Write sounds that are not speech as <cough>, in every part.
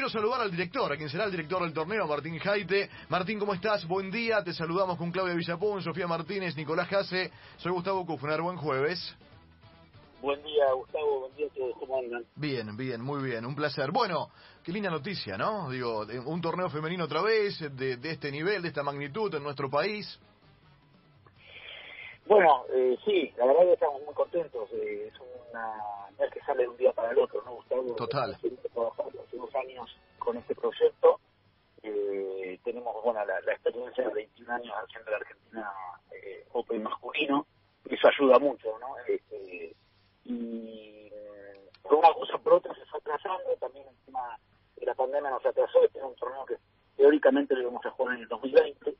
quiero saludar al director, a quien será el director del torneo, Martín Jaite. Martín, ¿cómo estás? Buen día. Te saludamos con Claudia Villapón, Sofía Martínez, Nicolás Jase. Soy Gustavo Kufner. Buen jueves. Buen día, Gustavo. Buen día a todos. ¿Cómo andan? Bien, bien, muy bien. Un placer. Bueno, qué linda noticia, ¿no? Digo, un torneo femenino otra vez, de, de este nivel, de esta magnitud en nuestro país. Bueno, eh, sí, la verdad que estamos muy contentos. Eh, es una, no es que sale de un día para el otro, ¿no, Gustavo? Total. Trabajando hace dos años con este proyecto. Eh, tenemos, bueno, la, experiencia de 21 años haciendo la Argentina eh, Open masculino. Eso ayuda mucho, ¿no? Este, y por una cosa por otra se está atrasando. También encima de la pandemia nos atrasó. Este es un torneo que teóricamente lo íbamos a jugar en el 2020.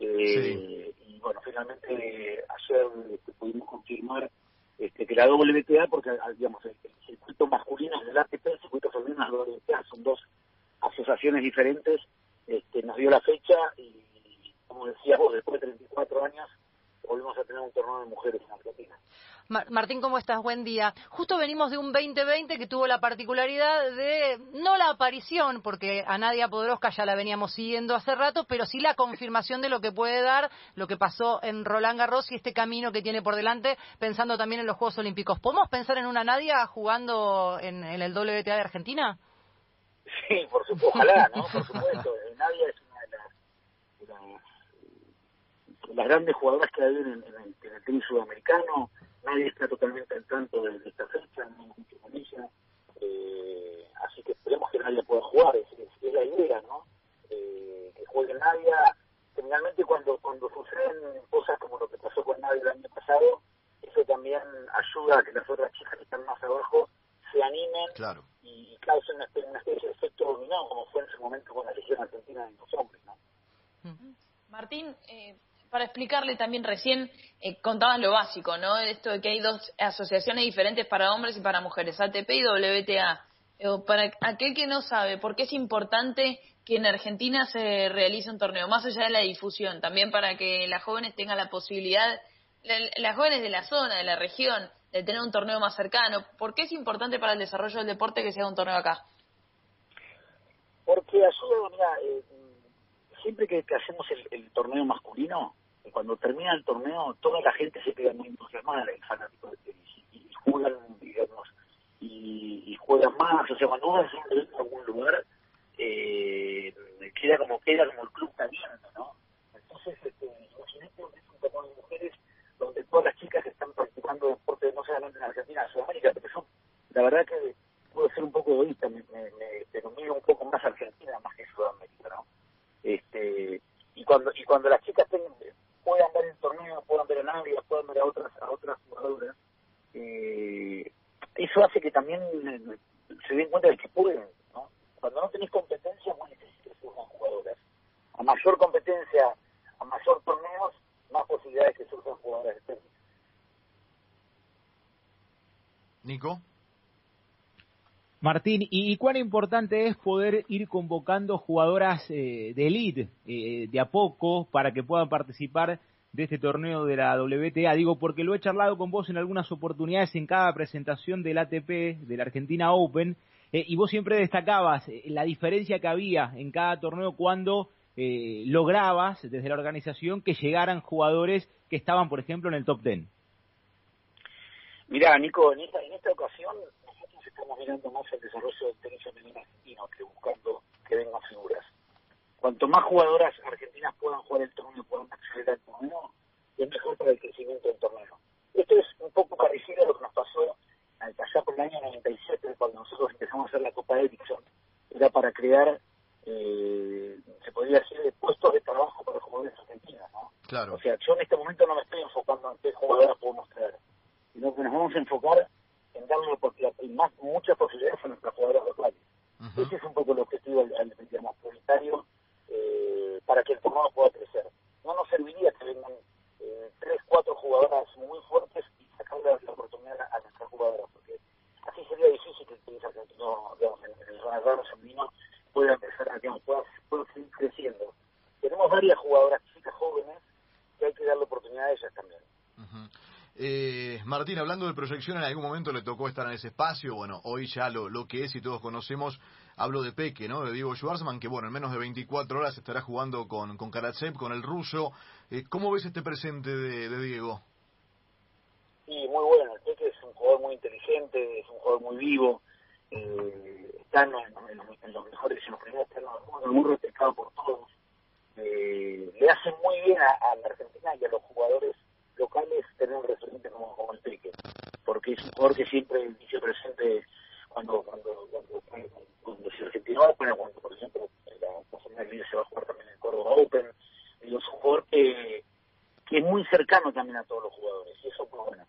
Eh, y bueno, finalmente ayer este, pudimos confirmar este, que la WTA, porque digamos, el, circuito masculino es del ATP, el circuito femenino es la WTA, son dos asociaciones diferentes, este, nos dio la fecha y, como decía vos, después de 34 años volvimos a tener un torneo de mujeres en Argentina. Martín, ¿cómo estás? Buen día. Justo venimos de un 2020 que tuvo la particularidad de, no la aparición, porque a Nadia Podroska ya la veníamos siguiendo hace rato, pero sí la confirmación de lo que puede dar lo que pasó en Roland Garros y este camino que tiene por delante, pensando también en los Juegos Olímpicos. ¿Podemos pensar en una Nadia jugando en, el WTA de Argentina? Sí, por supuesto, ojalá, ¿no? Por supuesto. Nadia es las, grandes jugadoras que hay en, en el tenis sudamericano nadie está totalmente al tanto de, esta fecha, no hay mucho con ella, eh, así que esperemos que nadie pueda jugar, es, es, la idea, ¿no? Eh, que juegue nadie, generalmente cuando, cuando suceden cosas como lo que pasó con nadie el año pasado, eso también ayuda a que las otras chicas que están más abajo se animen claro. y, causen una, especie de efecto dominado, como fue en su momento con la Legión Argentina de los hombres, ¿no? Martín, eh, para explicarle también recién, eh, contabas lo básico, ¿no? Esto de que hay dos asociaciones diferentes para hombres y para mujeres, ATP y WTA. para aquel que no sabe, ¿por qué es importante que en Argentina se realice un torneo? Más allá de la difusión, también para que las jóvenes tengan la posibilidad, las jóvenes de la zona, de la región, de tener un torneo más cercano. ¿Por qué es importante para el desarrollo del deporte que sea un torneo acá? Porque ayuda, mira, eh, siempre que, hacemos el torneo masculino, cuando termina el torneo toda la gente se queda muy entusiasmada, el fanático y, juegan, digamos, y, juegan más, o sea, cuando vas a algún lugar, eh, queda como queda como el club caliente, ¿no? Entonces, este, imagínate es un torneo de mujeres donde todas las chicas están practicando deporte, no solamente en Argentina, en Sudamérica, pero eso, la verdad que puedo ser un poco egoísta, me, me, me, pero miro un poco más Argentina más que Sudamérica, ¿no? Este, y cuando y cuando las chicas tengan puedan ver el torneo, puedan ver a nadie, puedan ver a otras a otras jugadoras. Eh, eso hace que también eh, se den cuenta de que pueden, ¿no? Cuando no tenés competencia, muy difícil que surjan jugadoras. A mayor competencia, a mayor torneos, más posibilidades que surjan jugadoras de tenis. Nico. Martín, ¿y cuán importante es poder ir convocando jugadoras eh, de elite eh, de a poco para que puedan participar de este torneo de la WTA? Digo, porque lo he charlado con vos en algunas oportunidades en cada presentación del ATP, de la Argentina Open, eh, y vos siempre destacabas la diferencia que había en cada torneo cuando lograbas desde la organización que llegaran jugadores que estaban, por ejemplo, en el top ten. Mirá, Nico, en esta, en esta ocasión estamos mirando más el desarrollo del tenis femenino argentino que buscando que vengan figuras. Cuanto más jugadoras argentinas puedan jugar el torneo, puedan acceder al torneo, es mejor para el crecimiento del torneo. Esto es un poco parecido a lo que nos pasó allá por el año 97, cuando nosotros empezamos a la Copa Ericsson. Era para crear, eh, se podría decir, puestos de trabajo para jugadores argentinos, ¿no? Claro. O sea, yo en este momento no me estoy enfocando en qué jugadoras podemos traer, sino que nos vamos a enfocar en darle más, muchas posibilidades a nuestras jugadoras locales. Ese es un poco el objetivo, el, digamos, prioritario eh, para que el torneo pueda crecer. No nos serviría que vengan eh, tres, cuatro jugadoras muy fuertes y sacarle la oportunidad a, nuestras jugadoras, porque así sería difícil que el tenis argentino, digamos, en, en el Ronald Argentino pueda empezar a, digamos, pueda, pueda seguir creciendo. Tenemos varias jugadoras chicas jóvenes que hay que darle oportunidad a ellas también. Eh, Martín, hablando de proyección, en algún momento le tocó estar en ese espacio. Bueno, hoy ya lo, lo que es y todos conocemos, hablo de Peque, ¿no? De Diego Schwarzman, que bueno, en menos de 24 horas estará jugando con, con Karatsev, con el ruso. Eh, ¿Cómo ves este presente de, Diego? Sí, muy bueno. El Peque es un jugador muy inteligente, es un jugador muy vivo. Eh, está en, en, los mejores, en los primeros terrenos del mundo, muy respetado por todos. Eh, le hace muy bien a, a la Argentina y a los jugadores locales tener un referente como, como el Peque, porque es un jugador que siempre dice presente cuando cuando cuando, cuando, se Argentina Open, cuando por ejemplo Liga se va a jugar también en Córdoba Open, y es un jugador que, que es muy cercano también a todos los jugadores, y eso fue bueno.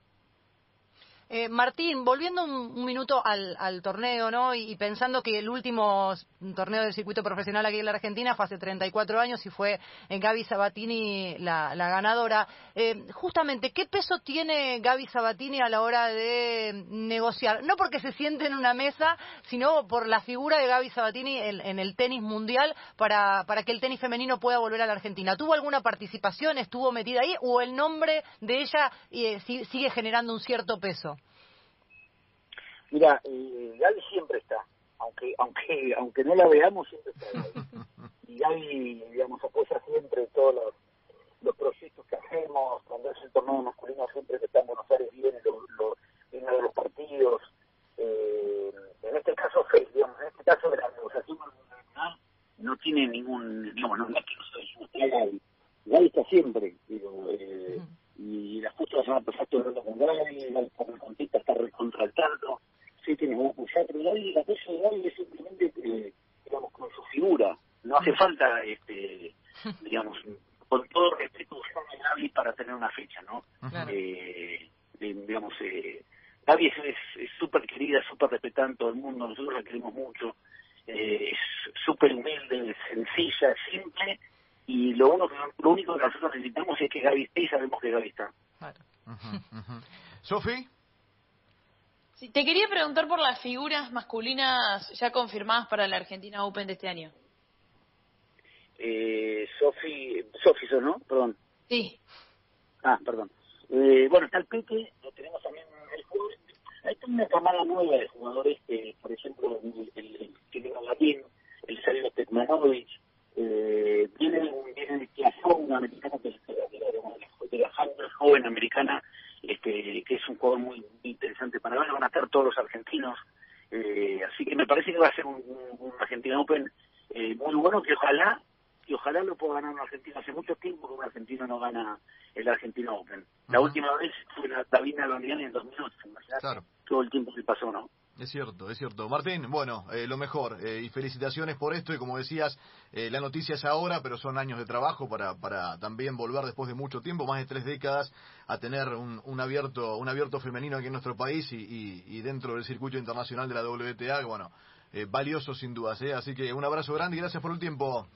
Eh, Martín, volviendo un, minuto al, al, torneo, ¿no? Y, pensando que el último torneo del circuito profesional aquí en la Argentina fue hace 34 años y fue en Gaby Sabatini la, la ganadora. Eh, justamente, ¿qué peso tiene Gaby Sabatini a la hora de negociar? No porque se siente en una mesa, sino por la figura de Gaby Sabatini en, el tenis mundial para, para que el tenis femenino pueda volver a la Argentina. ¿Tuvo alguna participación? ¿Estuvo metida ahí? ¿O el nombre de ella eh, sigue generando un cierto peso? Mira, eh, Gaby siempre está, aunque aunque aunque no la veamos, siempre está ahí. <laughs> Y Gaby, digamos, apoya siempre todos los, los proyectos que hacemos, cuando es el torneo masculino, siempre que está en Buenos Aires, viene, lo, lo, viene de los partidos. Eh, en este caso, digamos, en este caso de la negociación no tiene ningún, digamos, no, es que no soy Gaby. Gaby está siempre, digo, eh, y la justo la semana pasada estuve hablando con Gaby, Gaby con contesta, está recontractando sí tiene un apoyar, pero Gaby, el apoyo de Gaby es simplemente, eh, digamos, con su figura. No hace falta, este, digamos, con todo respeto a Gaby para tener una fecha, ¿no? Claro. Eh, digamos, eh, Gaby es súper querida, súper respetada en todo el mundo, nosotros la queremos mucho, eh, es súper humilde, sencilla, simple, y lo, uno que, lo único que nosotros necesitamos es que Gaby esté y sabemos que Gaby está. Claro. Uh -huh, uh -huh. Sofi. Sí, te quería preguntar por las figuras masculinas ya confirmadas para la Argentina Open de este año. Eh, Sofi, Sofi, ¿no? Perdón. Sí. Ah, perdón. Eh, bueno, está el Peque, lo tenemos también el jugador. Hay una camada nueva de jugadores que, por ejemplo, el, el, chileno latín, el Sergio Tekmanovic, eh, viene, viene una americana que es de la, de joven americana, este, que es un jugador muy interesante para ver, van a estar todos los argentinos, eh, así que me parece que va a ser un, un, un Argentina Open eh, muy bueno, que ojalá, que ojalá lo pueda ganar un argentino, hace mucho tiempo que un argentino no gana el Argentina Open, la uh -huh. última vez fue la Davina Londiani en 2008, claro. todo el tiempo que pasó, ¿no? Es cierto, es cierto. Martín, bueno, eh, lo mejor eh, y felicitaciones por esto y como decías, eh, la noticia es ahora, pero son años de trabajo para, para también volver después de mucho tiempo, más de tres décadas, a tener un, un abierto un abierto femenino aquí en nuestro país y, y, y dentro del circuito internacional de la WTA, bueno, valioso sin dudas. Así que un abrazo grande y gracias por el tiempo.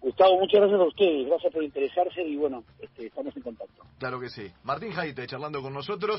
Gustavo, muchas gracias a ustedes, gracias por interesarse y bueno, este, estamos en contacto. Claro que sí. Martín Jaite charlando con nosotros.